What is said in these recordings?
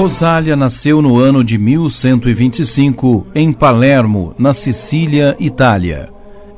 Rosália nasceu no ano de 1125 em Palermo, na Sicília, Itália.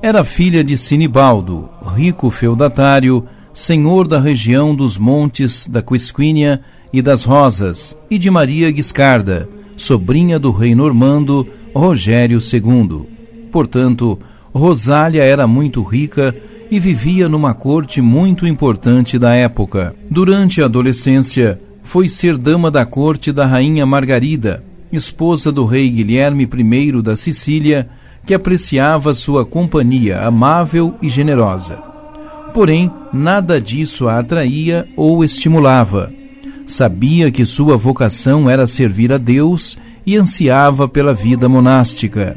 Era filha de Sinibaldo, rico feudatário, senhor da região dos montes da Quisquínia e das Rosas, e de Maria Guiscarda, sobrinha do rei normando Rogério II. Portanto, Rosália era muito rica e vivia numa corte muito importante da época. Durante a adolescência, foi ser dama da corte da rainha Margarida, esposa do rei Guilherme I da Sicília, que apreciava sua companhia amável e generosa. Porém, nada disso a atraía ou estimulava. Sabia que sua vocação era servir a Deus e ansiava pela vida monástica.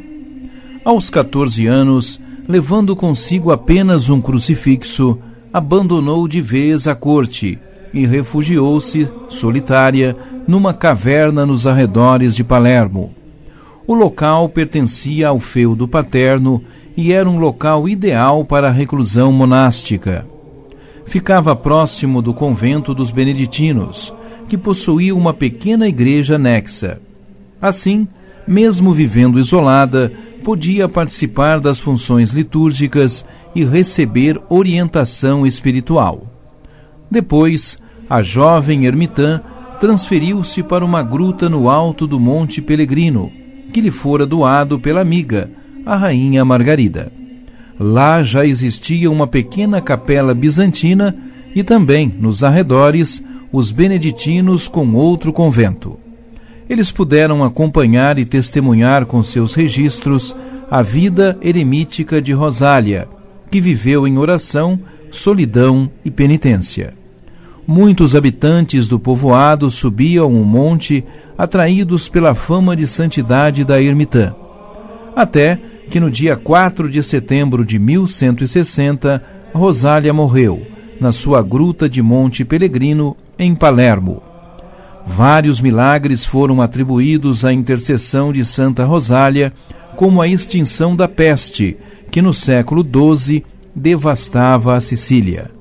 Aos 14 anos, levando consigo apenas um crucifixo, abandonou de vez a corte e refugiou-se, solitária, numa caverna nos arredores de Palermo. O local pertencia ao feudo paterno e era um local ideal para a reclusão monástica. Ficava próximo do convento dos beneditinos, que possuía uma pequena igreja anexa. Assim, mesmo vivendo isolada, podia participar das funções litúrgicas e receber orientação espiritual. Depois, a jovem ermitã transferiu-se para uma gruta no alto do Monte Pelegrino, que lhe fora doado pela amiga, a rainha Margarida. Lá já existia uma pequena capela bizantina e também, nos arredores, os beneditinos com outro convento. Eles puderam acompanhar e testemunhar com seus registros a vida eremítica de Rosália, que viveu em oração, solidão e penitência. Muitos habitantes do povoado subiam o um monte, atraídos pela fama de santidade da ermitã. Até que no dia 4 de setembro de 1160, Rosália morreu, na sua gruta de Monte Pelegrino, em Palermo. Vários milagres foram atribuídos à intercessão de Santa Rosália, como a extinção da peste, que no século XII devastava a Sicília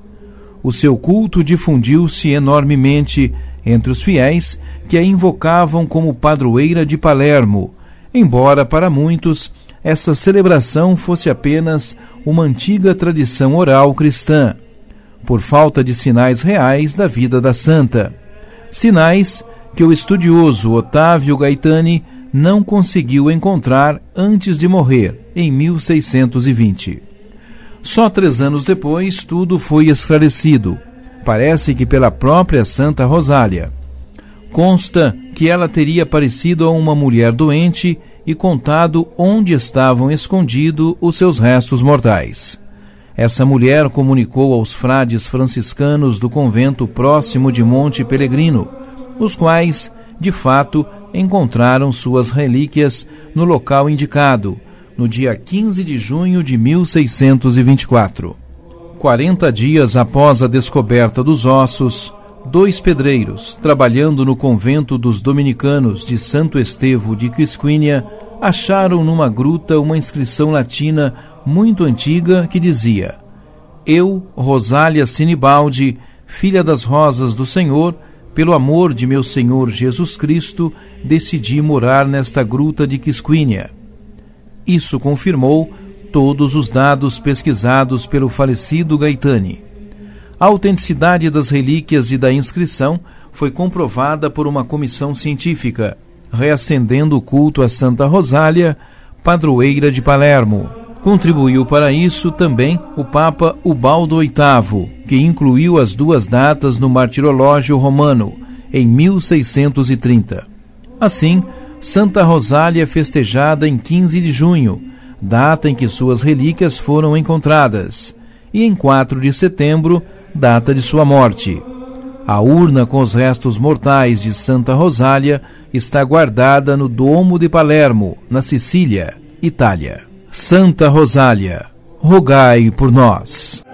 o seu culto difundiu-se enormemente entre os fiéis que a invocavam como padroeira de Palermo, embora para muitos essa celebração fosse apenas uma antiga tradição oral cristã, por falta de sinais reais da vida da santa. Sinais que o estudioso Otávio Gaetani não conseguiu encontrar antes de morrer, em 1620. Só três anos depois, tudo foi esclarecido. Parece que pela própria Santa Rosália. Consta que ela teria aparecido a uma mulher doente e contado onde estavam escondidos os seus restos mortais. Essa mulher comunicou aos frades franciscanos do convento próximo de Monte Pelegrino, os quais, de fato, encontraram suas relíquias no local indicado, no dia 15 de junho de 1624. Quarenta dias após a descoberta dos ossos, dois pedreiros, trabalhando no convento dos dominicanos de Santo Estevão de Quisquínia, acharam numa gruta uma inscrição latina muito antiga que dizia: Eu, Rosália Sinibaldi, filha das rosas do Senhor, pelo amor de meu Senhor Jesus Cristo, decidi morar nesta gruta de Quisquínia. Isso confirmou todos os dados pesquisados pelo falecido Gaetani. A autenticidade das relíquias e da inscrição foi comprovada por uma comissão científica, reacendendo o culto a Santa Rosália, padroeira de Palermo. Contribuiu para isso também o Papa Ubaldo VIII, que incluiu as duas datas no martirológio romano, em 1630. Assim, Santa Rosália festejada em 15 de junho, data em que suas relíquias foram encontradas, e em 4 de setembro, data de sua morte. A urna com os restos mortais de Santa Rosália está guardada no Domo de Palermo, na Sicília, Itália. Santa Rosália, rogai por nós.